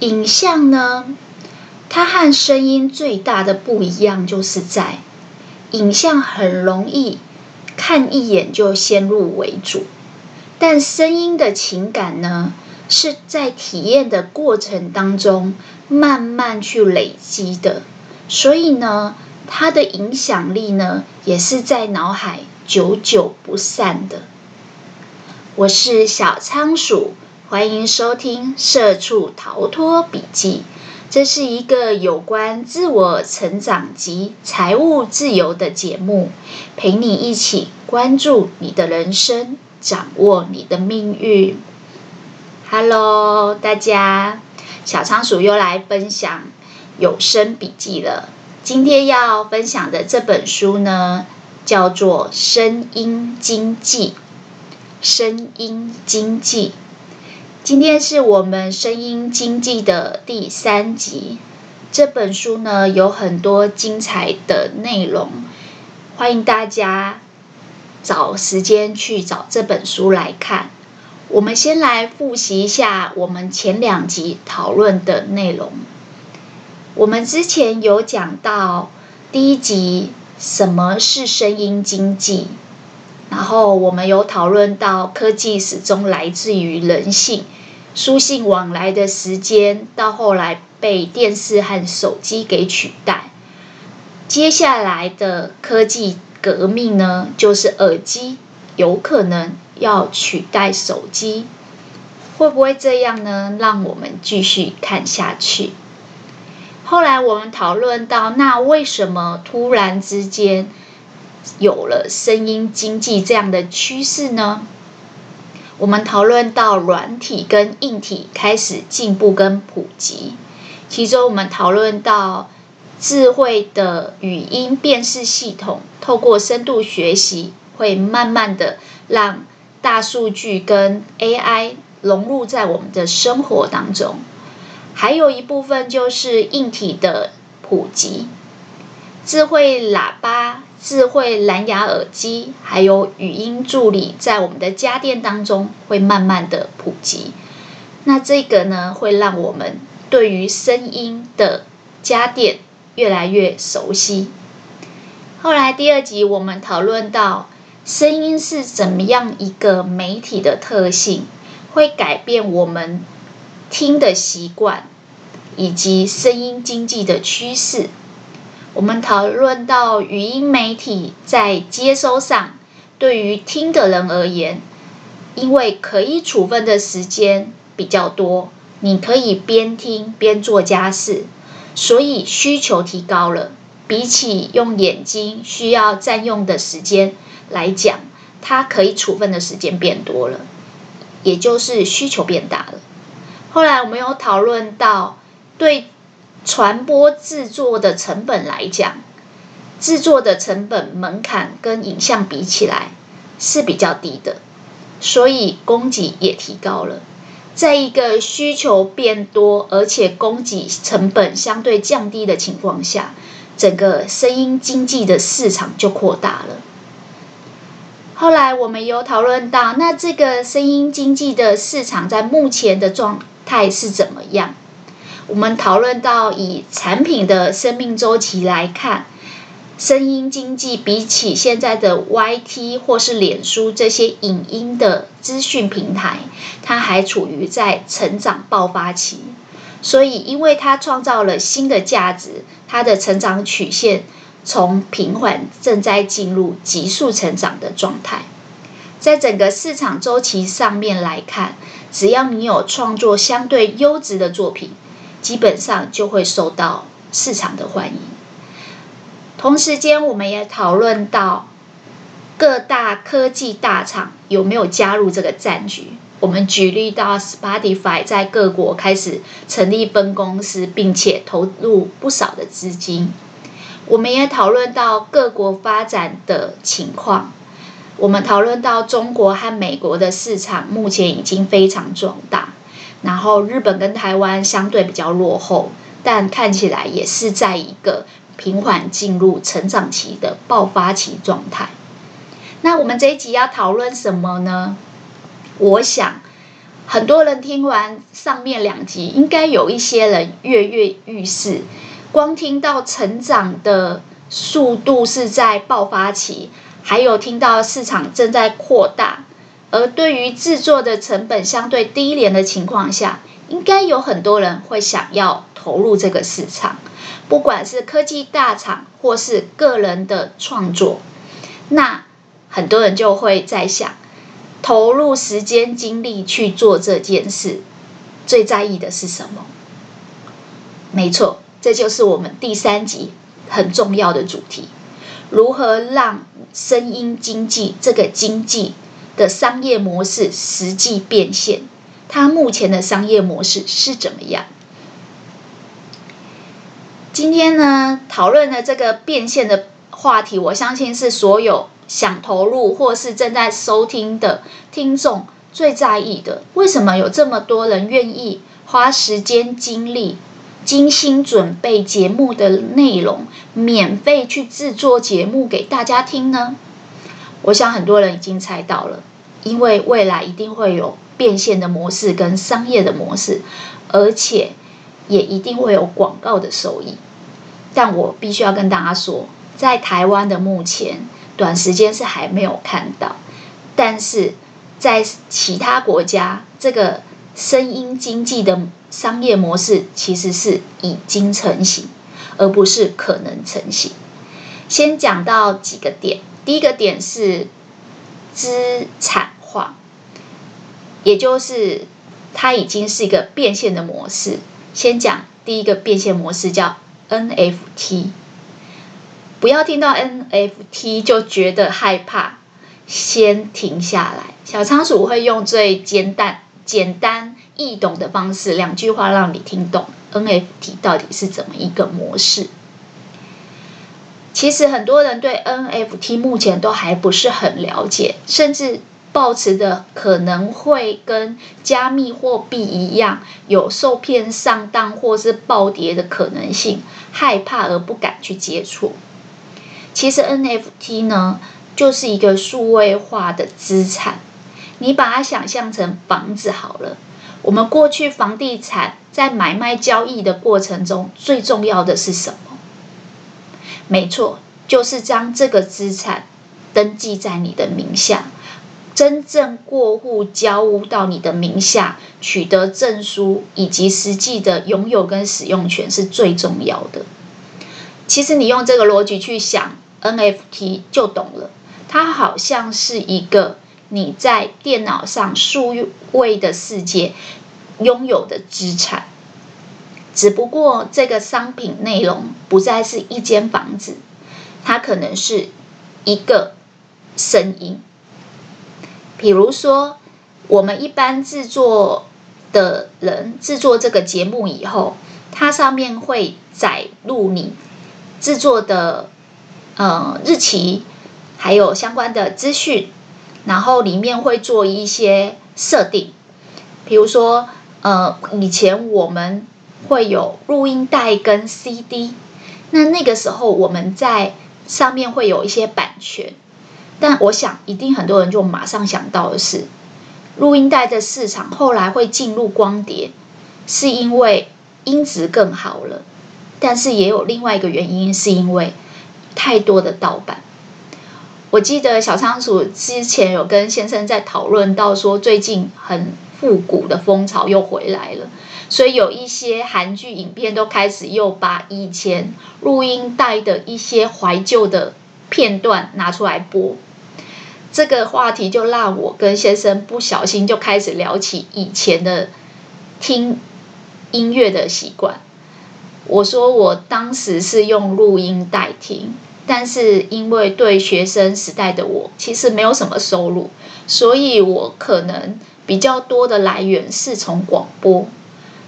影像呢，它和声音最大的不一样，就是在影像很容易看一眼就先入为主，但声音的情感呢，是在体验的过程当中慢慢去累积的，所以呢，它的影响力呢，也是在脑海久久不散的。我是小仓鼠，欢迎收听《社畜逃脱笔记》。这是一个有关自我成长及财务自由的节目，陪你一起关注你的人生，掌握你的命运。Hello，大家，小仓鼠又来分享有声笔记了。今天要分享的这本书呢，叫做《声音经济》。声音经济，今天是我们声音经济的第三集。这本书呢，有很多精彩的内容，欢迎大家找时间去找这本书来看。我们先来复习一下我们前两集讨论的内容。我们之前有讲到第一集，什么是声音经济？然后我们有讨论到科技始终来自于人性，书信往来的时间到后来被电视和手机给取代。接下来的科技革命呢，就是耳机有可能要取代手机，会不会这样呢？让我们继续看下去。后来我们讨论到，那为什么突然之间？有了声音经济这样的趋势呢？我们讨论到软体跟硬体开始进步跟普及，其中我们讨论到智慧的语音辨识系统透过深度学习，会慢慢的让大数据跟 AI 融入在我们的生活当中。还有一部分就是硬体的普及，智慧喇叭。智慧蓝牙耳机还有语音助理，在我们的家电当中会慢慢的普及。那这个呢，会让我们对于声音的家电越来越熟悉。后来第二集我们讨论到，声音是怎么样一个媒体的特性，会改变我们听的习惯，以及声音经济的趋势。我们讨论到语音媒体在接收上，对于听的人而言，因为可以处分的时间比较多，你可以边听边做家事，所以需求提高了。比起用眼睛需要占用的时间来讲，它可以处分的时间变多了，也就是需求变大了。后来我们有讨论到对。传播制作的成本来讲，制作的成本门槛跟影像比起来是比较低的，所以供给也提高了。在一个需求变多，而且供给成本相对降低的情况下，整个声音经济的市场就扩大了。后来我们有讨论到，那这个声音经济的市场在目前的状态是怎么样？我们讨论到，以产品的生命周期来看，声音经济比起现在的 YT 或是脸书这些影音的资讯平台，它还处于在成长爆发期。所以，因为它创造了新的价值，它的成长曲线从平缓正在进入急速成长的状态。在整个市场周期上面来看，只要你有创作相对优质的作品。基本上就会受到市场的欢迎。同时间，我们也讨论到各大科技大厂有没有加入这个战局。我们举例到 Spotify 在各国开始成立分公司，并且投入不少的资金。我们也讨论到各国发展的情况。我们讨论到中国和美国的市场目前已经非常壮大。然后日本跟台湾相对比较落后，但看起来也是在一个平缓进入成长期的爆发期状态。那我们这一集要讨论什么呢？我想很多人听完上面两集，应该有一些人跃跃欲试，光听到成长的速度是在爆发期，还有听到市场正在扩大，而对于制作的成本相对低廉的情况下，应该有很多人会想要投入这个市场，不管是科技大厂或是个人的创作，那很多人就会在想，投入时间精力去做这件事，最在意的是什么？没错，这就是我们第三集很重要的主题：如何让声音经济这个经济的商业模式实际变现。它目前的商业模式是怎么样？今天呢，讨论的这个变现的话题，我相信是所有想投入或是正在收听的听众最在意的。为什么有这么多人愿意花时间精力、精心准备节目的内容，免费去制作节目给大家听呢？我想很多人已经猜到了，因为未来一定会有。变现的模式跟商业的模式，而且也一定会有广告的收益。但我必须要跟大家说，在台湾的目前短时间是还没有看到，但是在其他国家，这个声音经济的商业模式其实是已经成型，而不是可能成型。先讲到几个点，第一个点是资产化。也就是，它已经是一个变现的模式。先讲第一个变现模式，叫 NFT。不要听到 NFT 就觉得害怕，先停下来。小仓鼠会用最简单、简单易懂的方式，两句话让你听懂 NFT 到底是怎么一个模式。其实很多人对 NFT 目前都还不是很了解，甚至。抱持的可能会跟加密货币一样，有受骗上当或是暴跌的可能性，害怕而不敢去接触。其实 NFT 呢，就是一个数位化的资产，你把它想象成房子好了。我们过去房地产在买卖交易的过程中，最重要的是什么？没错，就是将这个资产登记在你的名下。真正过户交屋到你的名下，取得证书以及实际的拥有跟使用权是最重要的。其实你用这个逻辑去想 NFT 就懂了，它好像是一个你在电脑上数位的世界拥有的资产，只不过这个商品内容不再是一间房子，它可能是一个声音。比如说，我们一般制作的人制作这个节目以后，它上面会载入你制作的呃日期，还有相关的资讯，然后里面会做一些设定。比如说，呃，以前我们会有录音带跟 CD，那那个时候我们在上面会有一些版权。但我想，一定很多人就马上想到的是，录音带的市场后来会进入光碟，是因为音质更好了。但是也有另外一个原因，是因为太多的盗版。我记得小仓鼠之前有跟先生在讨论到说，最近很复古的风潮又回来了，所以有一些韩剧影片都开始又把以前录音带的一些怀旧的片段拿出来播。这个话题就让我跟先生不小心就开始聊起以前的听音乐的习惯。我说我当时是用录音带听，但是因为对学生时代的我其实没有什么收入，所以我可能比较多的来源是从广播。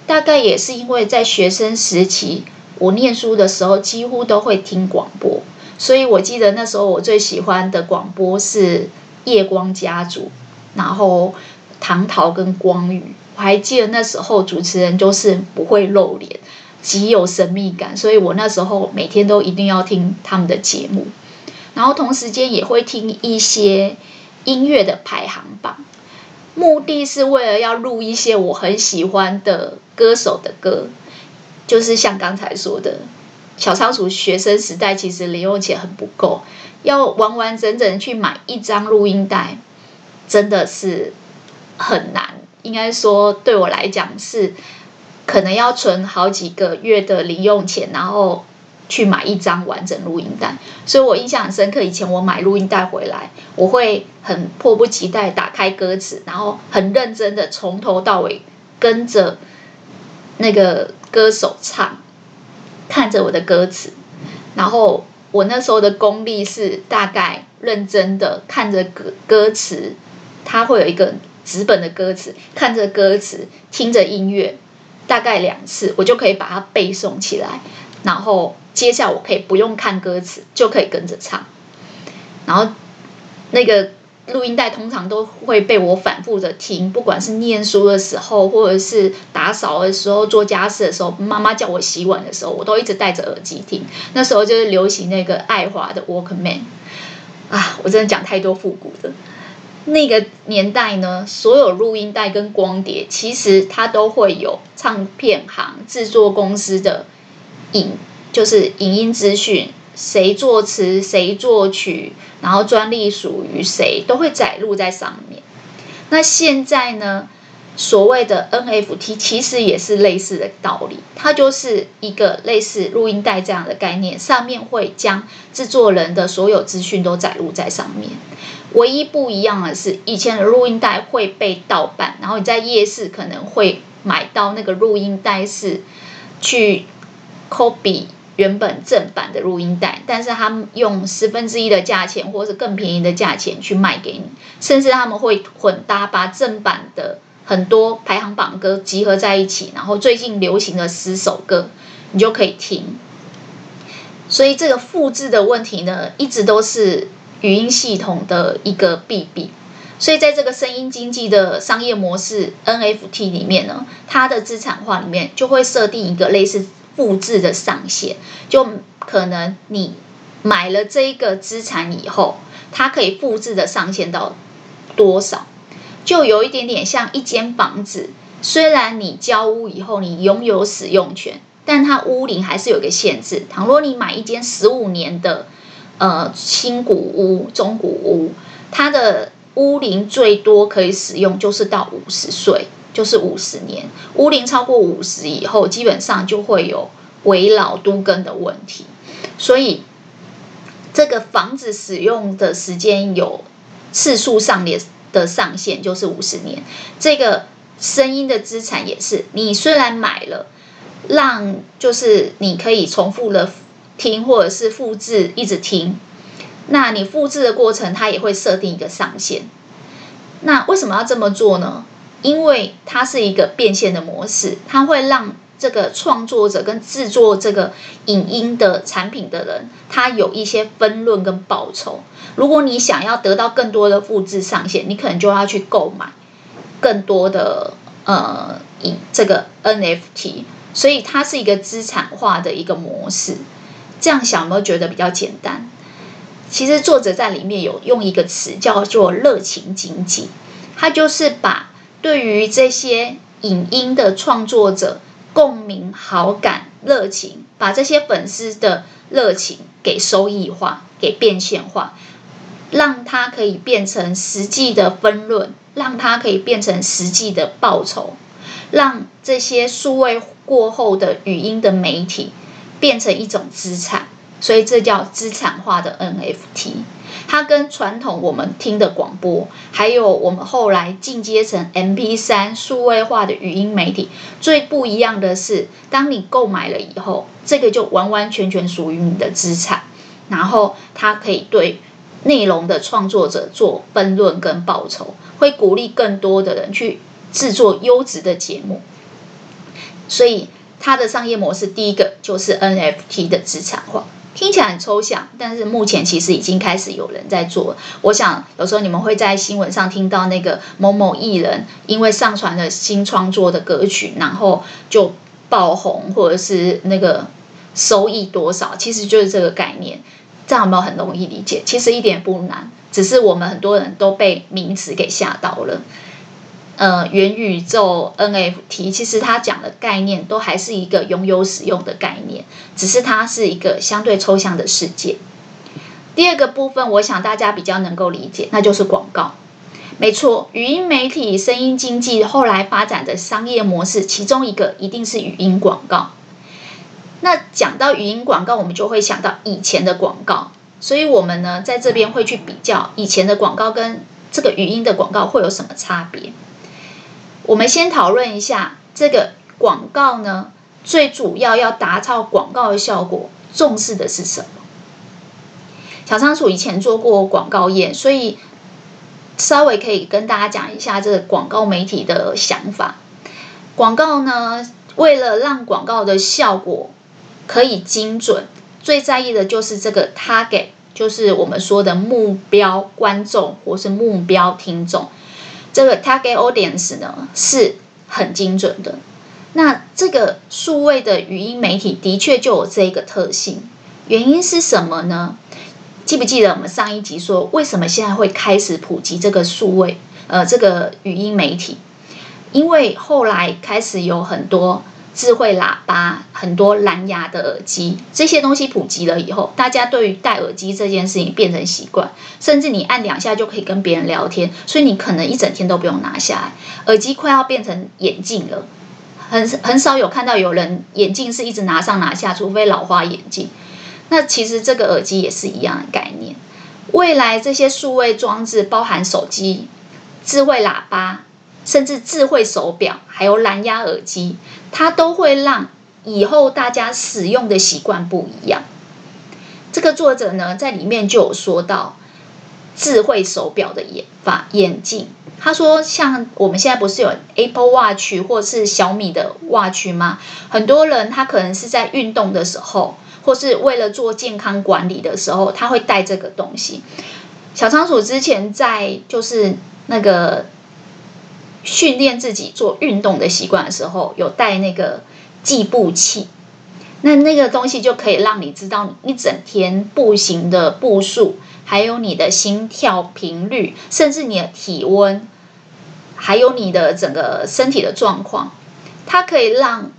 大概也是因为在学生时期，我念书的时候几乎都会听广播。所以我记得那时候我最喜欢的广播是夜光家族，然后唐桃跟光宇，我还记得那时候主持人就是不会露脸，极有神秘感，所以我那时候每天都一定要听他们的节目，然后同时间也会听一些音乐的排行榜。目的是为了要录一些我很喜欢的歌手的歌，就是像刚才说的，小仓鼠学生时代其实零用钱很不够，要完完整整去买一张录音带，真的是很难。应该说对我来讲是可能要存好几个月的零用钱，然后。去买一张完整录音带，所以我印象很深刻。以前我买录音带回来，我会很迫不及待打开歌词，然后很认真的从头到尾跟着那个歌手唱，看着我的歌词。然后我那时候的功力是大概认真的看着歌歌词，它会有一个纸本的歌词，看着歌词，听着音乐，大概两次，我就可以把它背诵起来，然后。接下来我可以不用看歌词就可以跟着唱，然后那个录音带通常都会被我反复的听，不管是念书的时候，或者是打扫的时候、做家事的时候、妈妈叫我洗碗的时候，我都一直戴着耳机听。那时候就是流行那个爱华的 Walkman 啊，我真的讲太多复古的。那个年代呢，所有录音带跟光碟，其实它都会有唱片行、制作公司的影。就是影音资讯，谁作词，谁作曲，然后专利属于谁，都会载录在上面。那现在呢，所谓的 NFT 其实也是类似的道理，它就是一个类似录音带这样的概念，上面会将制作人的所有资讯都载录在上面。唯一不一样的是，以前的录音带会被盗版，然后你在夜市可能会买到那个录音带是去 copy。原本正版的录音带，但是他们用十分之一的价钱，或是更便宜的价钱去卖给你，甚至他们会混搭，把正版的很多排行榜歌集合在一起，然后最近流行的十首歌，你就可以听。所以这个复制的问题呢，一直都是语音系统的一个弊病。所以在这个声音经济的商业模式 NFT 里面呢，它的资产化里面就会设定一个类似。复制的上限，就可能你买了这一个资产以后，它可以复制的上限到多少？就有一点点像一间房子，虽然你交屋以后你拥有使用权，但它屋龄还是有个限制。倘若你买一间十五年的呃新古屋、中古屋，它的屋龄最多可以使用就是到五十岁。就是五十年，屋龄超过五十以后，基本上就会有危老都更的问题。所以，这个房子使用的时间有次数上列的上限，就是五十年。这个声音的资产也是，你虽然买了，让就是你可以重复的听，或者是复制一直听。那你复制的过程，它也会设定一个上限。那为什么要这么做呢？因为它是一个变现的模式，它会让这个创作者跟制作这个影音的产品的人，他有一些分润跟报酬。如果你想要得到更多的复制上限，你可能就要去购买更多的呃影这个 NFT，所以它是一个资产化的一个模式。这样想有没有觉得比较简单？其实作者在里面有用一个词叫做“热情经济”，它就是把对于这些影音的创作者，共鸣、好感、热情，把这些粉丝的热情给收益化、给变现化，让它可以变成实际的分润，让它可以变成实际的报酬，让这些数位过后的语音的媒体变成一种资产，所以这叫资产化的 NFT。它跟传统我们听的广播，还有我们后来进阶成 MP3 数位化的语音媒体，最不一样的是，当你购买了以后，这个就完完全全属于你的资产，然后它可以对内容的创作者做分润跟报酬，会鼓励更多的人去制作优质的节目，所以它的商业模式第一个就是 NFT 的资产化。听起来很抽象，但是目前其实已经开始有人在做。我想有时候你们会在新闻上听到那个某某艺人因为上传了新创作的歌曲，然后就爆红，或者是那个收益多少，其实就是这个概念。这样有没有很容易理解？其实一点不难，只是我们很多人都被名词给吓到了。呃元宇宙 NFT，其实它讲的概念都还是一个拥有使用的概念，只是它是一个相对抽象的世界。第二个部分，我想大家比较能够理解，那就是广告。没错，语音媒体、声音经济后来发展的商业模式，其中一个一定是语音广告。那讲到语音广告，我们就会想到以前的广告，所以我们呢在这边会去比较以前的广告跟这个语音的广告会有什么差别。我们先讨论一下这个广告呢，最主要要达到广告的效果，重视的是什么？小仓鼠以前做过广告业，所以。稍微可以跟大家讲一下这个广告媒体的想法。广告呢，为了让广告的效果可以精准，最在意的就是这个 target，就是我们说的目标观众或是目标听众。这个 target audience 呢是很精准的。那这个数位的语音媒体的确就有这一个特性，原因是什么呢？记不记得我们上一集说，为什么现在会开始普及这个数位呃这个语音媒体？因为后来开始有很多智慧喇叭、很多蓝牙的耳机这些东西普及了以后，大家对于戴耳机这件事情变成习惯，甚至你按两下就可以跟别人聊天，所以你可能一整天都不用拿下来。耳机快要变成眼镜了，很 很少有看到有人眼镜是一直拿上拿下，除非老花眼镜。那其实这个耳机也是一样的概念。未来这些数位装置，包含手机、智慧喇叭，甚至智慧手表，还有蓝牙耳机，它都会让以后大家使用的习惯不一样。这个作者呢，在里面就有说到智慧手表的研发眼镜。他说，像我们现在不是有 Apple Watch 或是小米的 Watch 吗？很多人他可能是在运动的时候。或是为了做健康管理的时候，他会带这个东西。小仓鼠之前在就是那个训练自己做运动的习惯的时候，有带那个计步器。那那个东西就可以让你知道你一整天步行的步数，还有你的心跳频率，甚至你的体温，还有你的整个身体的状况。它可以让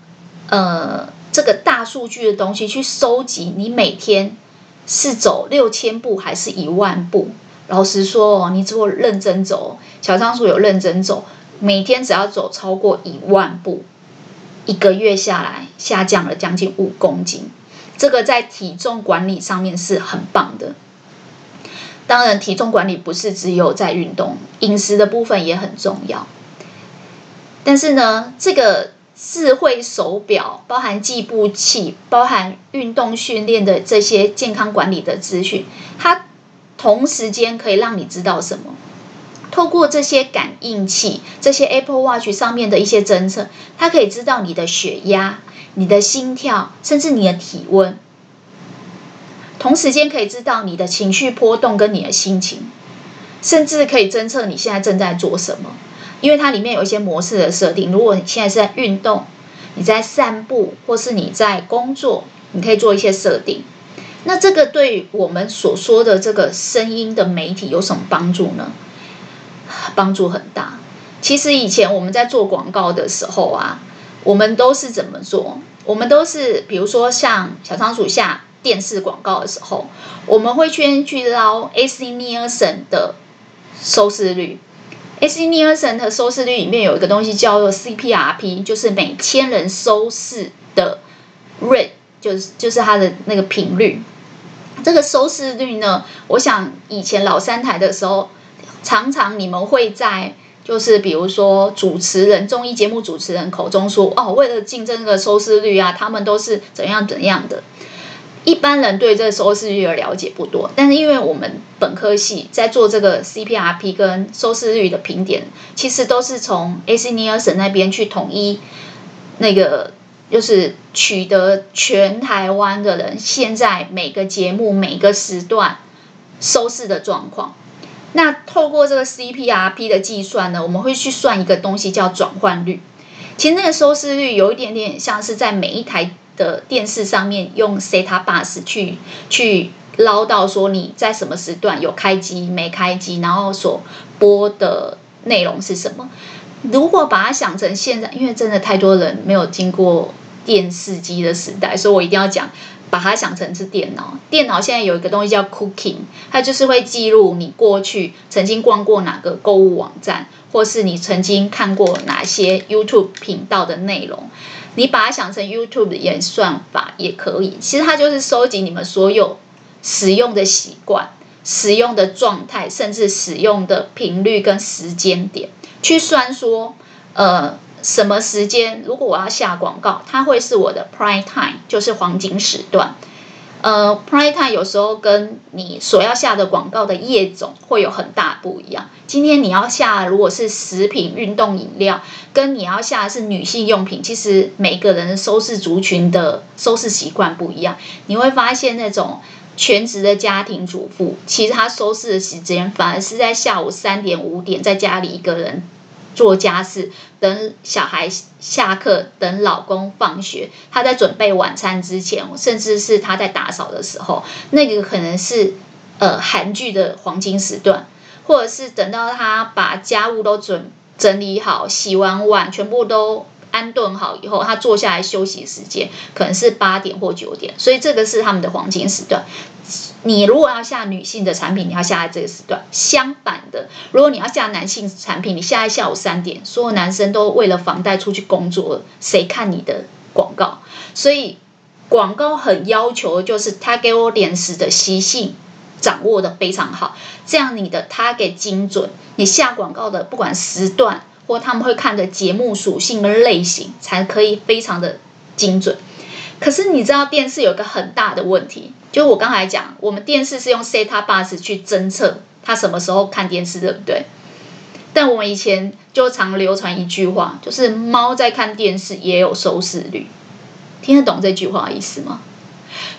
呃。这个大数据的东西去收集，你每天是走六千步还是一万步？老实说哦，你如果认真走，小仓鼠有认真走，每天只要走超过一万步，一个月下来下降了将近五公斤。这个在体重管理上面是很棒的。当然，体重管理不是只有在运动，饮食的部分也很重要。但是呢，这个。智慧手表包含计步器，包含运动训练的这些健康管理的资讯，它同时间可以让你知道什么？透过这些感应器，这些 Apple Watch 上面的一些侦测，它可以知道你的血压、你的心跳，甚至你的体温。同时间可以知道你的情绪波动跟你的心情，甚至可以侦测你现在正在做什么。因为它里面有一些模式的设定，如果你现在是在运动，你在散步，或是你在工作，你可以做一些设定。那这个对我们所说的这个声音的媒体有什么帮助呢？帮助很大。其实以前我们在做广告的时候啊，我们都是怎么做？我们都是比如说像小仓鼠下电视广告的时候，我们会先去捞 AC Nielsen 的收视率。AC Nielsen 的收视率里面有一个东西叫做 CPRP，就是每千人收视的 rate，就是就是它的那个频率。这个收视率呢，我想以前老三台的时候，常常你们会在就是比如说主持人综艺节目主持人口中说，哦，为了竞争这个收视率啊，他们都是怎样怎样的。一般人对这个收视率的了解不多，但是因为我们本科系在做这个 CPRP 跟收视率的评点，其实都是从 ACNION 那边去统一那个，就是取得全台湾的人现在每个节目每个时段收视的状况。那透过这个 CPRP 的计算呢，我们会去算一个东西叫转换率。其实那个收视率有一点点像是在每一台。的电视上面用 SETA bus 去去捞到说你在什么时段有开机没开机，然后所播的内容是什么？如果把它想成现在，因为真的太多人没有经过电视机的时代，所以我一定要讲，把它想成是电脑。电脑现在有一个东西叫 Cooking，它就是会记录你过去曾经逛过哪个购物网站，或是你曾经看过哪些 YouTube 频道的内容。你把它想成 YouTube 的演算法也可以，其实它就是收集你们所有使用的习惯、使用的状态，甚至使用的频率跟时间点，去算说，呃，什么时间如果我要下广告，它会是我的 Prime Time，就是黄金时段。呃，Prime Time 有时候跟你所要下的广告的业种会有很大不一样。今天你要下如果是食品、运动饮料，跟你要下的是女性用品，其实每个人收视族群的收视习惯不一样。你会发现那种全职的家庭主妇，其实她收视的时间反而是在下午三点、五点，在家里一个人。做家事，等小孩下课，等老公放学，他在准备晚餐之前，甚至是他在打扫的时候，那个可能是呃韩剧的黄金时段，或者是等到他把家务都准整理好，洗完碗全部都安顿好以后，他坐下来休息时间可能是八点或九点，所以这个是他们的黄金时段。你如果要下女性的产品，你要下在这个时段；相反的，如果你要下男性产品，你下在下午三点，所有男生都为了房贷出去工作，谁看你的广告？所以广告很要求，就是他给我脸时的习性掌握得非常好，这样你的他给精准，你下广告的不管时段或他们会看的节目属性跟类型，才可以非常的精准。可是你知道电视有个很大的问题，就我刚才讲，我们电视是用 set-top box 去侦测他什么时候看电视，对不对？但我们以前就常流传一句话，就是猫在看电视也有收视率，听得懂这句话的意思吗？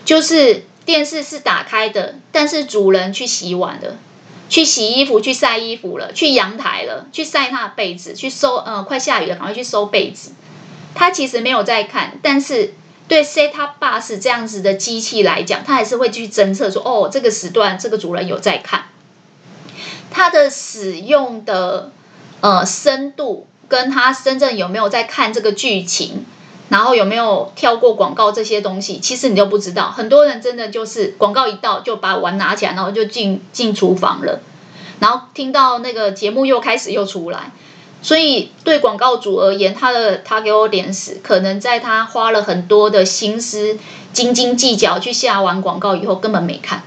就是电视是打开的，但是主人去洗碗了，去洗衣服，去晒衣服了，去阳台了，去晒他的被子，去收，呃，快下雨了，赶快去收被子。他其实没有在看，但是。对，Settabus 这样子的机器来讲，它还是会去侦测说，哦，这个时段这个主人有在看，它的使用的呃深度，跟他真正有没有在看这个剧情，然后有没有跳过广告这些东西，其实你都不知道。很多人真的就是广告一到就把碗拿起来，然后就进进厨房了，然后听到那个节目又开始又出来。所以，对广告主而言，他的他给我点死，可能在他花了很多的心思、斤斤计较去下完广告以后，根本没看。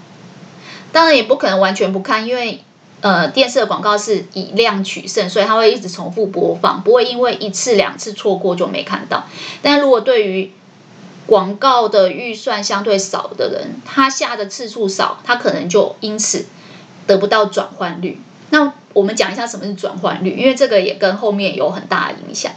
当然，也不可能完全不看，因为呃，电视的广告是以量取胜，所以他会一直重复播放，不会因为一次两次错过就没看到。但如果对于广告的预算相对少的人，他下的次数少，他可能就因此得不到转换率。那我们讲一下什么是转换率，因为这个也跟后面有很大的影响。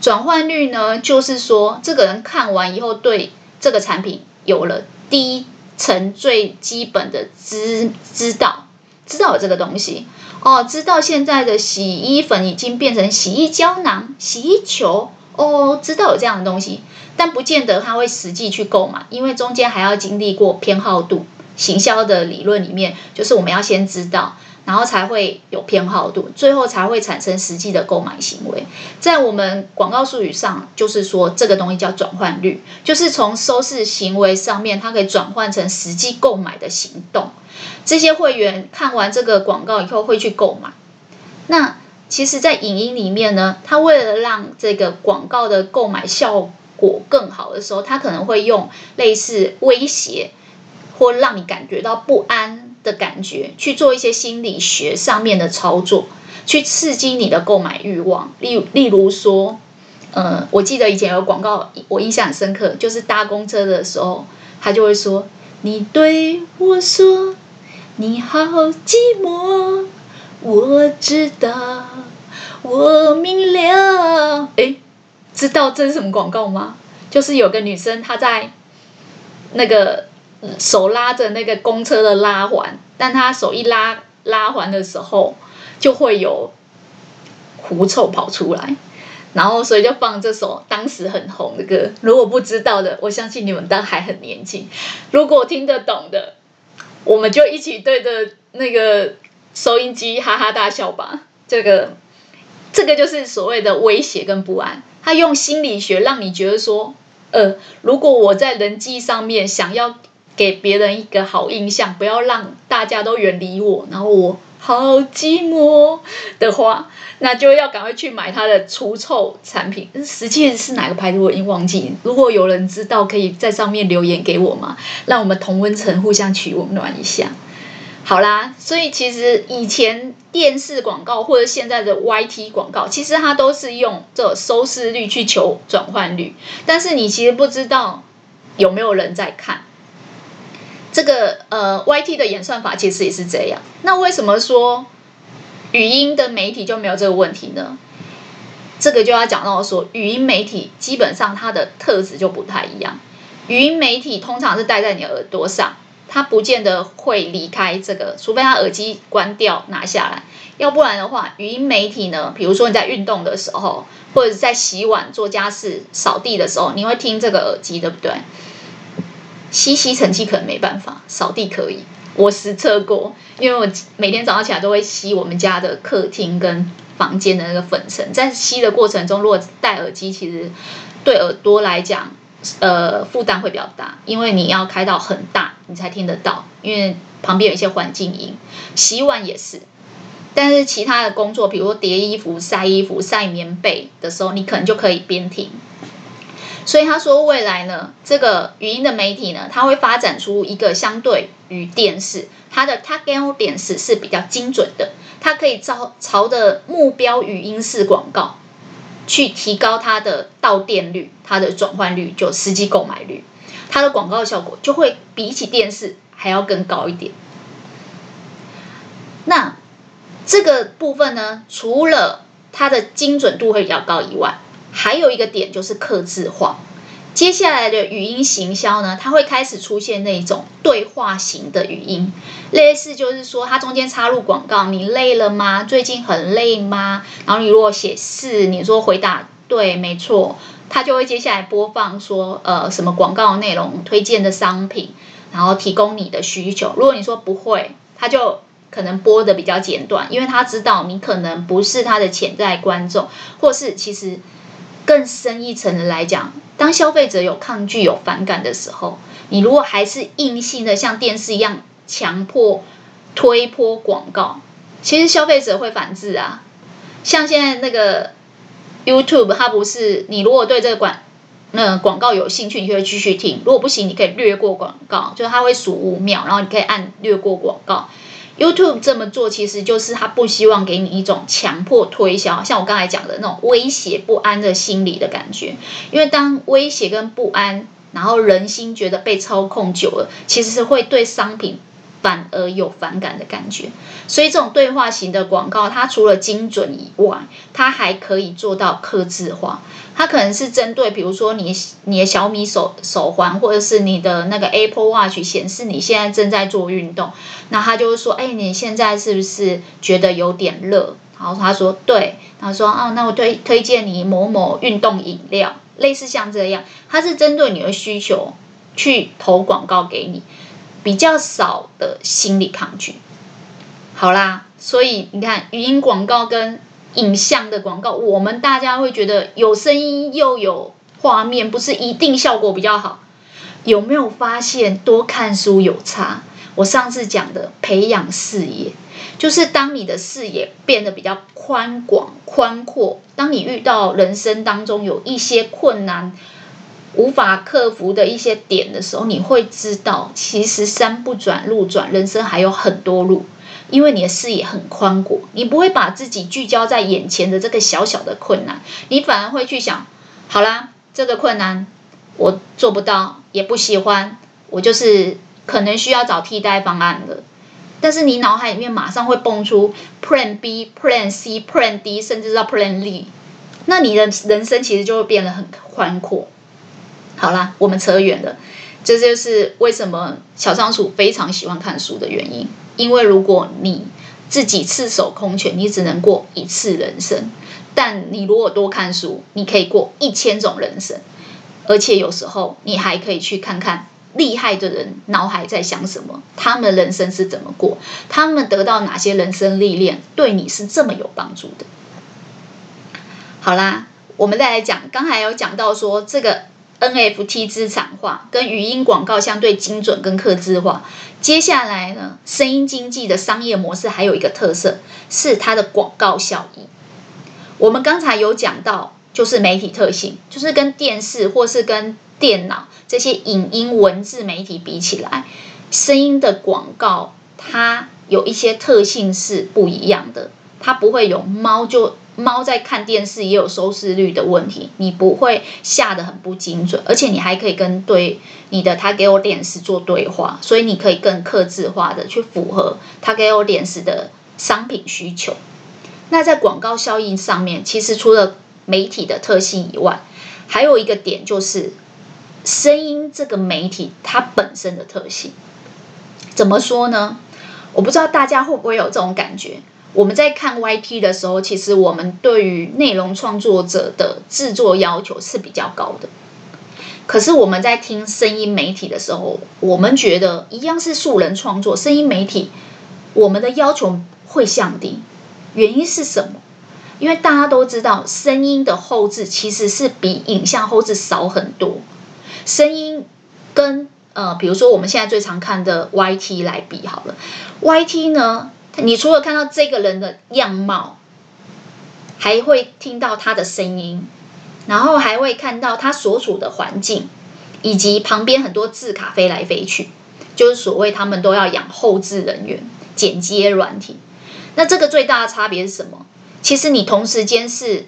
转换率呢，就是说这个人看完以后，对这个产品有了第一层最基本的知知道，知道有这个东西哦，知道现在的洗衣粉已经变成洗衣胶囊、洗衣球哦，知道有这样的东西，但不见得他会实际去购买，因为中间还要经历过偏好度。行销的理论里面，就是我们要先知道。然后才会有偏好度，最后才会产生实际的购买行为。在我们广告术语上，就是说这个东西叫转换率，就是从收视行为上面，它可以转换成实际购买的行动。这些会员看完这个广告以后会去购买。那其实，在影音里面呢，它为了让这个广告的购买效果更好的时候，它可能会用类似威胁，或让你感觉到不安。的感觉去做一些心理学上面的操作，去刺激你的购买欲望。例例如说，呃，我记得以前有广告，我印象很深刻，就是搭公车的时候，他就会说：“你对我说，你好寂寞，我知道，我明了。”诶，知道这是什么广告吗？就是有个女生她在那个。手拉着那个公车的拉环，但他手一拉拉环的时候，就会有狐臭跑出来，然后所以就放这首当时很红的歌。如果不知道的，我相信你们都还很年轻。如果听得懂的，我们就一起对着那个收音机哈哈大笑吧。这个这个就是所谓的威胁跟不安。他用心理学让你觉得说，呃，如果我在人际上面想要给别人一个好印象，不要让大家都远离我，然后我好寂寞的话，那就要赶快去买它的除臭产品。实际是哪个牌子我已经忘记。如果有人知道，可以在上面留言给我吗？让我们同温层互相取温暖一下。好啦，所以其实以前电视广告或者现在的 YT 广告，其实它都是用这收视率去求转换率，但是你其实不知道有没有人在看。这个呃 YT 的演算法其实也是这样。那为什么说语音的媒体就没有这个问题呢？这个就要讲到说，语音媒体基本上它的特质就不太一样。语音媒体通常是戴在你耳朵上。它不见得会离开这个，除非他耳机关掉拿下来，要不然的话，语音媒体呢，比如说你在运动的时候，或者在洗碗、做家事、扫地的时候，你会听这个耳机，对不对？吸吸尘器可能没办法，扫地可以，我实测过，因为我每天早上起来都会吸我们家的客厅跟房间的那个粉尘，在吸的过程中，如果戴耳机，其实对耳朵来讲。呃，负担会比较大，因为你要开到很大，你才听得到。因为旁边有一些环境音，洗碗也是。但是其他的工作，比如说叠衣服、晒衣服、晒棉被的时候，你可能就可以边听。所以他说，未来呢，这个语音的媒体呢，它会发展出一个相对于电视，它的 target audience 是比较精准的，它可以朝朝着目标语音式广告。去提高它的到店率，它的转换率，就实际购买率，它的广告效果就会比起电视还要更高一点。那这个部分呢，除了它的精准度会比较高以外，还有一个点就是克制化。接下来的语音行销呢，它会开始出现那种对话型的语音，类似就是说，它中间插入广告，你累了吗？最近很累吗？然后你如果写是，你说回答对，没错，它就会接下来播放说，呃，什么广告内容、推荐的商品，然后提供你的需求。如果你说不会，它就可能播的比较简短，因为它知道你可能不是它的潜在观众，或是其实。更深一层的来讲，当消费者有抗拒、有反感的时候，你如果还是硬性的像电视一样强迫推播广告，其实消费者会反制啊。像现在那个 YouTube，它不是你如果对这个广那广告有兴趣，你就会继续听；如果不行，你可以略过广告，就是它会数五秒，然后你可以按略过广告。YouTube 这么做，其实就是他不希望给你一种强迫推销，像我刚才讲的那种威胁不安的心理的感觉。因为当威胁跟不安，然后人心觉得被操控久了，其实是会对商品反而有反感的感觉。所以这种对话型的广告，它除了精准以外，它还可以做到克制化。它可能是针对，比如说你你的小米手手环，或者是你的那个 Apple Watch 显示你现在正在做运动，那他就会说，哎，你现在是不是觉得有点热？然后他说对，他说啊，那我推推荐你某某运动饮料，类似像这样，它是针对你的需求去投广告给你，比较少的心理抗拒。好啦，所以你看语音广告跟。影像的广告，我们大家会觉得有声音又有画面，不是一定效果比较好？有没有发现多看书有差？我上次讲的培养视野，就是当你的视野变得比较宽广、宽阔，当你遇到人生当中有一些困难无法克服的一些点的时候，你会知道，其实山不转路转，人生还有很多路。因为你的视野很宽广，你不会把自己聚焦在眼前的这个小小的困难，你反而会去想：好啦，这个困难我做不到，也不喜欢，我就是可能需要找替代方案了。但是你脑海里面马上会蹦出 Plan B、Plan C、Plan D，甚至到 Plan Z，那你的人生其实就会变得很宽阔。好啦，我们扯远了，这就是为什么小仓鼠非常喜欢看书的原因。因为如果你自己赤手空拳，你只能过一次人生；但你如果多看书，你可以过一千种人生。而且有时候你还可以去看看厉害的人脑海在想什么，他们人生是怎么过，他们得到哪些人生历练，对你是这么有帮助的。好啦，我们再来讲，刚才有讲到说这个 NFT 资产化跟语音广告相对精准跟客制化。接下来呢，声音经济的商业模式还有一个特色是它的广告效益。我们刚才有讲到，就是媒体特性，就是跟电视或是跟电脑这些影音文字媒体比起来，声音的广告它有一些特性是不一样的，它不会有猫就。猫在看电视也有收视率的问题，你不会下得很不精准，而且你还可以跟对你的 target audience 做对话，所以你可以更克制化的去符合 target audience 的商品需求。那在广告效应上面，其实除了媒体的特性以外，还有一个点就是声音这个媒体它本身的特性。怎么说呢？我不知道大家会不会有这种感觉。我们在看 YT 的时候，其实我们对于内容创作者的制作要求是比较高的。可是我们在听声音媒体的时候，我们觉得一样是素人创作，声音媒体我们的要求会降低。原因是什么？因为大家都知道，声音的后置其实是比影像后置少很多。声音跟呃，比如说我们现在最常看的 YT 来比好了，YT 呢？你除了看到这个人的样貌，还会听到他的声音，然后还会看到他所处的环境，以及旁边很多字卡飞来飞去，就是所谓他们都要养后制人员、剪接软体。那这个最大的差别是什么？其实你同时间是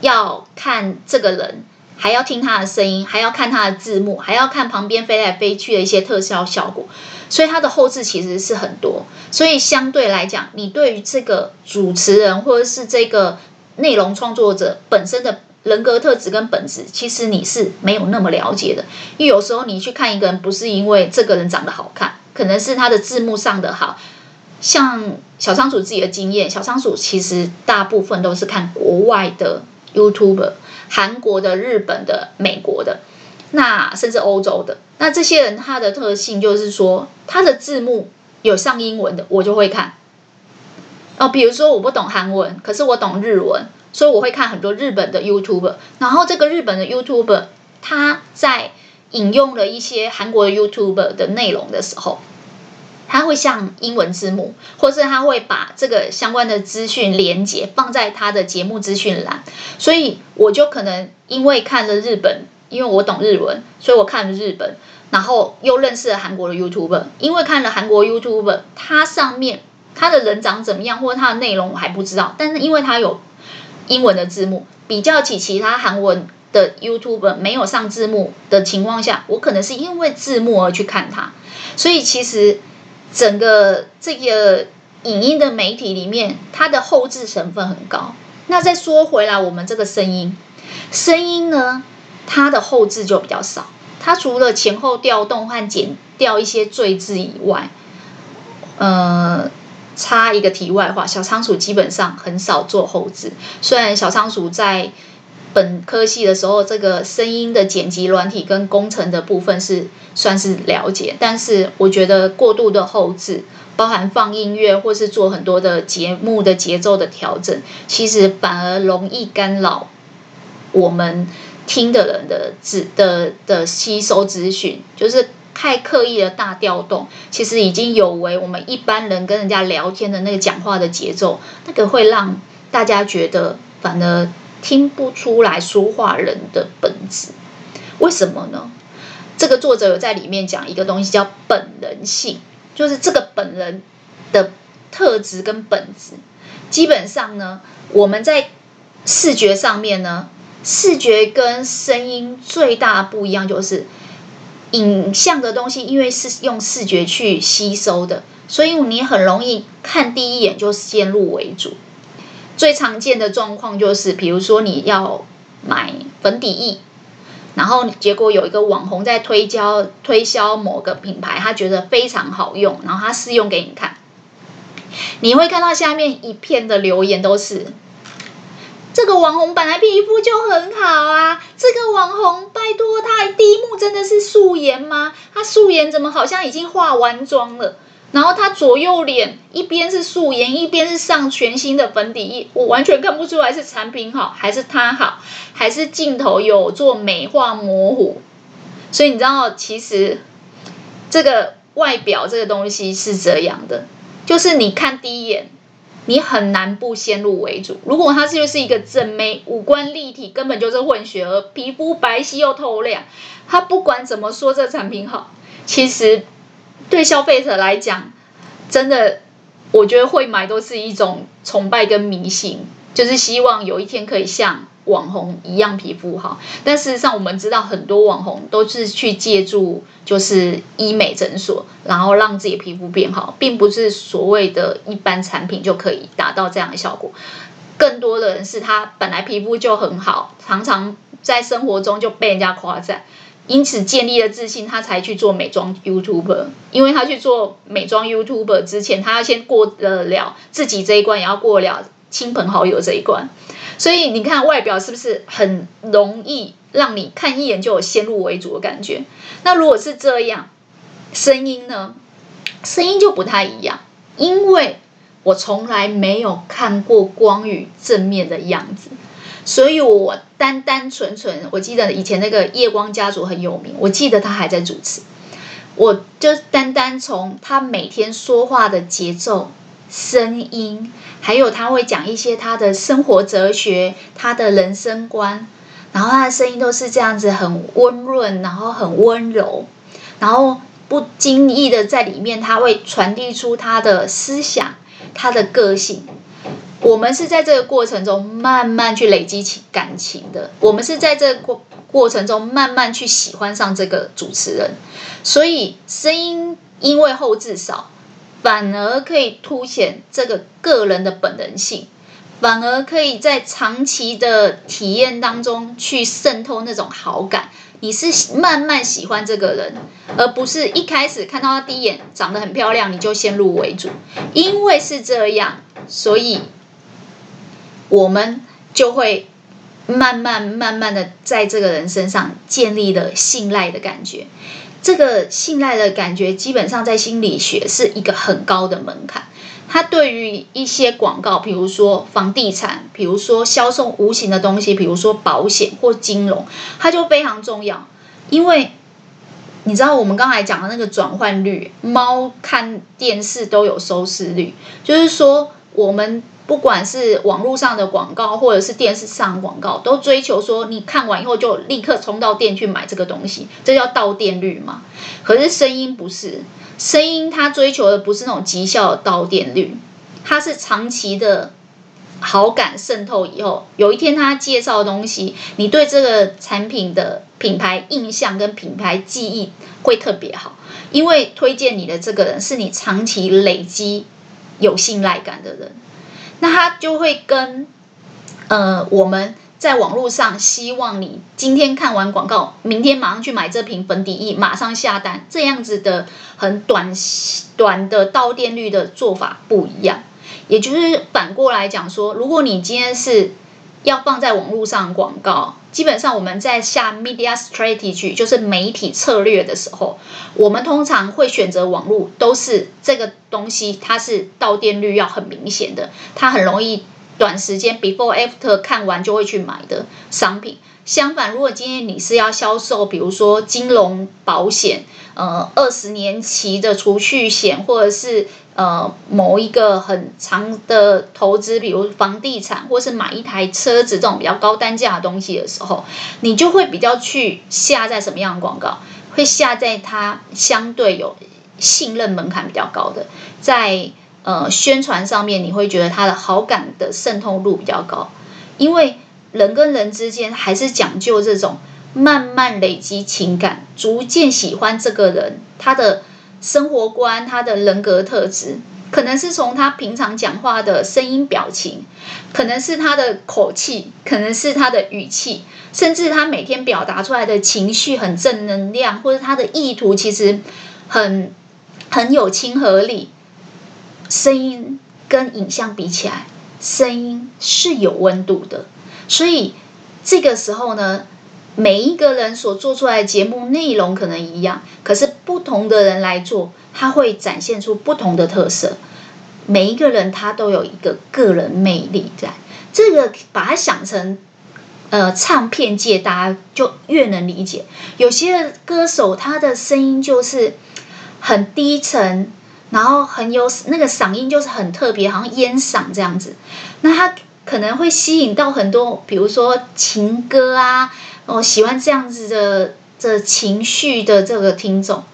要看这个人。还要听他的声音，还要看他的字幕，还要看旁边飞来飞去的一些特效效果，所以他的后制其实是很多。所以相对来讲，你对于这个主持人或者是这个内容创作者本身的人格特质跟本质，其实你是没有那么了解的。因为有时候你去看一个人，不是因为这个人长得好看，可能是他的字幕上的好。像小仓鼠自己的经验，小仓鼠其实大部分都是看国外的 YouTuber。韩国的、日本的、美国的，那甚至欧洲的，那这些人他的特性就是说，他的字幕有上英文的，我就会看。哦，比如说我不懂韩文，可是我懂日文，所以我会看很多日本的 YouTuber。然后这个日本的 YouTuber 他在引用了一些韩国的 YouTuber 的内容的时候。他会像英文字幕，或是他会把这个相关的资讯连接放在他的节目资讯栏，所以我就可能因为看了日本，因为我懂日文，所以我看了日本，然后又认识了韩国的 YouTuber，因为看了韩国 YouTuber，他上面他的人长怎么样，或者他的内容我还不知道，但是因为他有英文的字幕，比较起其他韩文的 YouTuber 没有上字幕的情况下，我可能是因为字幕而去看他，所以其实。整个这个影音的媒体里面，它的后置成分很高。那再说回来，我们这个声音，声音呢，它的后置就比较少。它除了前后调动和剪掉一些赘字以外，呃，插一个题外话，小仓鼠基本上很少做后置。虽然小仓鼠在本科系的时候，这个声音的剪辑软体跟工程的部分是算是了解，但是我觉得过度的后置，包含放音乐或是做很多的节目的节奏的调整，其实反而容易干扰我们听的人的资的的吸收资讯，就是太刻意的大调动，其实已经有违我们一般人跟人家聊天的那个讲话的节奏，那个会让大家觉得反而。听不出来说话人的本质，为什么呢？这个作者有在里面讲一个东西叫本人性，就是这个本人的特质跟本质。基本上呢，我们在视觉上面呢，视觉跟声音最大不一样就是影像的东西，因为是用视觉去吸收的，所以你很容易看第一眼就先入为主。最常见的状况就是，比如说你要买粉底液，然后结果有一个网红在推销推销某个品牌，他觉得非常好用，然后他试用给你看，你会看到下面一片的留言都是：这个网红本来皮肤就很好啊，这个网红拜托他第一幕真的是素颜吗？他素颜怎么好像已经化完妆了？然后他左右脸一边是素颜，一边是上全新的粉底液，我完全看不出来是产品好还是他好，还是镜头有做美化模糊。所以你知道，其实这个外表这个东西是这样的，就是你看第一眼，你很难不先入为主。如果他就是一个正妹，五官立体，根本就是混血儿，皮肤白皙又透亮，他不管怎么说这产品好，其实。对消费者来讲，真的，我觉得会买都是一种崇拜跟迷信，就是希望有一天可以像网红一样皮肤好。但事实上，我们知道很多网红都是去借助就是医美诊所，然后让自己皮肤变好，并不是所谓的一般产品就可以达到这样的效果。更多的人是他本来皮肤就很好，常常在生活中就被人家夸赞。因此建立了自信，他才去做美妆 YouTuber。因为他去做美妆 YouTuber 之前，他要先过得了自己这一关，也要过了亲朋好友这一关。所以你看外表是不是很容易让你看一眼就有先入为主的感觉？那如果是这样，声音呢？声音就不太一样，因为我从来没有看过光宇正面的样子。所以，我单单纯纯，我记得以前那个夜光家族很有名，我记得他还在主持。我就单单从他每天说话的节奏、声音，还有他会讲一些他的生活哲学、他的人生观，然后他的声音都是这样子，很温润，然后很温柔，然后不经意的在里面，他会传递出他的思想、他的个性。我们是在这个过程中慢慢去累积起感情的，我们是在这个过过程中慢慢去喜欢上这个主持人，所以声音因为后置少，反而可以凸显这个个人的本能性，反而可以在长期的体验当中去渗透那种好感。你是慢慢喜欢这个人，而不是一开始看到他第一眼长得很漂亮你就先入为主，因为是这样，所以。我们就会慢慢慢慢的在这个人身上建立了信赖的感觉，这个信赖的感觉基本上在心理学是一个很高的门槛。它对于一些广告，比如说房地产，比如说销售无形的东西，比如说保险或金融，它就非常重要。因为你知道我们刚才讲的那个转换率，猫看电视都有收视率，就是说我们。不管是网络上的广告，或者是电视上广告，都追求说你看完以后就立刻冲到店去买这个东西，这叫到店率嘛。可是声音不是，声音它追求的不是那种绩效的到店率，它是长期的好感渗透以后，有一天他介绍的东西，你对这个产品的品牌印象跟品牌记忆会特别好，因为推荐你的这个人是你长期累积有信赖感的人。那他就会跟，呃，我们在网络上希望你今天看完广告，明天马上去买这瓶粉底液，马上下单，这样子的很短短的到店率的做法不一样。也就是反过来讲说，如果你今天是要放在网络上广告，基本上我们在下 media strategy 就是媒体策略的时候，我们通常会选择网络，都是这个东西它是到店率要很明显的，它很容易短时间 before after 看完就会去买的商品。相反，如果今天你是要销售，比如说金融保险，呃，二十年期的储蓄险，或者是呃某一个很长的投资，比如房地产，或是买一台车子这种比较高单价的东西的时候，你就会比较去下在什么样的广告？会下在它相对有信任门槛比较高的，在呃宣传上面，你会觉得它的好感的渗透度比较高，因为。人跟人之间还是讲究这种慢慢累积情感，逐渐喜欢这个人，他的生活观、他的人格特质，可能是从他平常讲话的声音、表情，可能是他的口气，可能是他的语气，甚至他每天表达出来的情绪很正能量，或者他的意图其实很很有亲和力。声音跟影像比起来，声音是有温度的。所以这个时候呢，每一个人所做出来的节目内容可能一样，可是不同的人来做，他会展现出不同的特色。每一个人他都有一个个人魅力在，这个把它想成，呃，唱片界大家就越能理解。有些歌手他的声音就是很低沉，然后很有那个嗓音就是很特别，好像烟嗓这样子。那他可能会吸引到很多，比如说情歌啊，哦，喜欢这样子的这情绪的这个听众，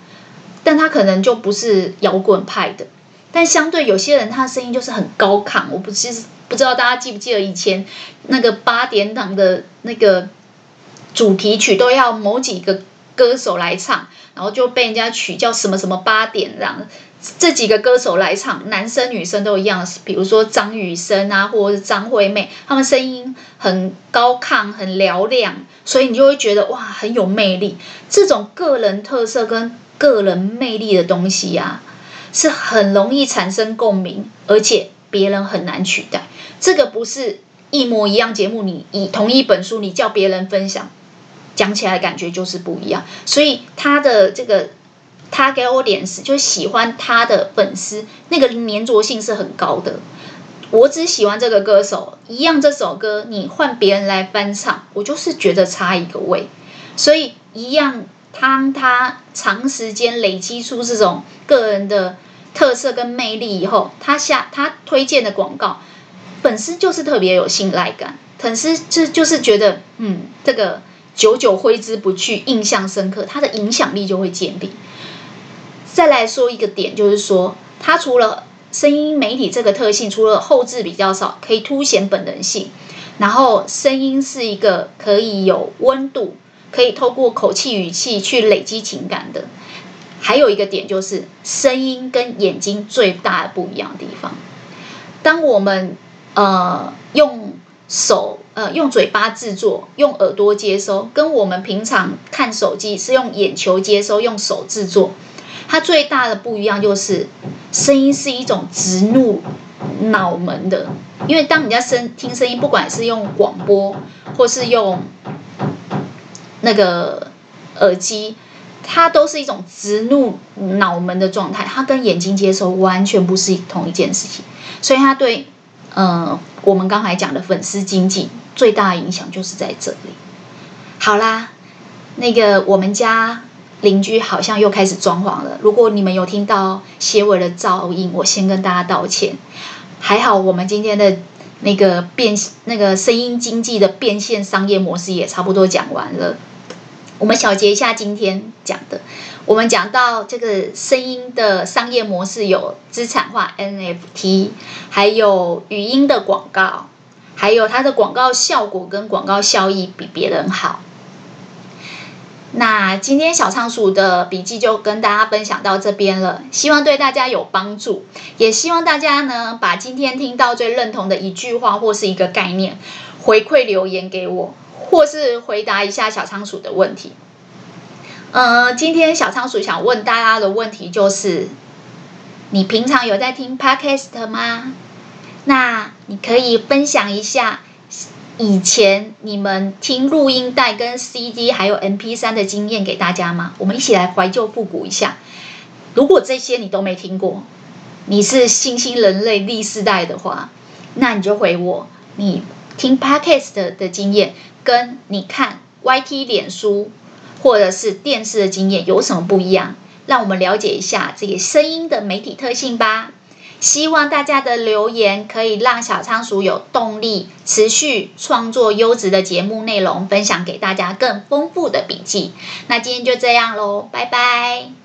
但他可能就不是摇滚派的。但相对有些人，他的声音就是很高亢。我不知不知道大家记不记得以前那个八点档的那个主题曲都要某几个歌手来唱，然后就被人家取叫什么什么八点这样。这几个歌手来唱，男生女生都一样，比如说张雨生啊，或者是张惠妹，他们声音很高亢、很嘹亮，所以你就会觉得哇，很有魅力。这种个人特色跟个人魅力的东西呀、啊。是很容易产生共鸣，而且别人很难取代。这个不是一模一样节目，你以同一本书，你叫别人分享，讲起来感觉就是不一样。所以他的这个他给我点是，就喜欢他的粉丝，那个粘着性是很高的。我只喜欢这个歌手，一样这首歌，你换别人来翻唱，我就是觉得差一个味。所以一样，当他长时间累积出这种个人的。特色跟魅力以后，他下他推荐的广告，粉丝就是特别有信赖感，粉丝就就是觉得，嗯，这个久久挥之不去，印象深刻，他的影响力就会建立。再来说一个点，就是说，他除了声音媒体这个特性，除了后置比较少，可以凸显本能性，然后声音是一个可以有温度，可以透过口气语气去累积情感的。还有一个点就是声音跟眼睛最大的不一样的地方。当我们呃用手呃用嘴巴制作，用耳朵接收，跟我们平常看手机是用眼球接收，用手制作，它最大的不一样就是声音是一种直入脑门的。因为当你在声听声音，不管是用广播或是用那个耳机。它都是一种直入脑门的状态，它跟眼睛接收完全不是同一件事情，所以它对呃我们刚才讲的粉丝经济最大的影响就是在这里。好啦，那个我们家邻居好像又开始装潢了，如果你们有听到些微的噪音，我先跟大家道歉。还好我们今天的那个变那个声音经济的变现商业模式也差不多讲完了。我们小结一下今天讲的，我们讲到这个声音的商业模式有资产化 NFT，还有语音的广告，还有它的广告效果跟广告效益比别人好。那今天小仓鼠的笔记就跟大家分享到这边了，希望对大家有帮助，也希望大家呢把今天听到最认同的一句话或是一个概念回馈留言给我。或是回答一下小仓鼠的问题。呃，今天小仓鼠想问大家的问题就是：你平常有在听 Podcast 吗？那你可以分享一下以前你们听录音带跟 CD 还有 MP3 的经验给大家吗？我们一起来怀旧复古一下。如果这些你都没听过，你是新兴人类第四代的话，那你就回我，你听 Podcast 的经验。跟你看 YT 脸书或者是电视的经验有什么不一样？让我们了解一下这个声音的媒体特性吧。希望大家的留言可以让小仓鼠有动力持续创作优质的节目内容，分享给大家更丰富的笔记。那今天就这样喽，拜拜。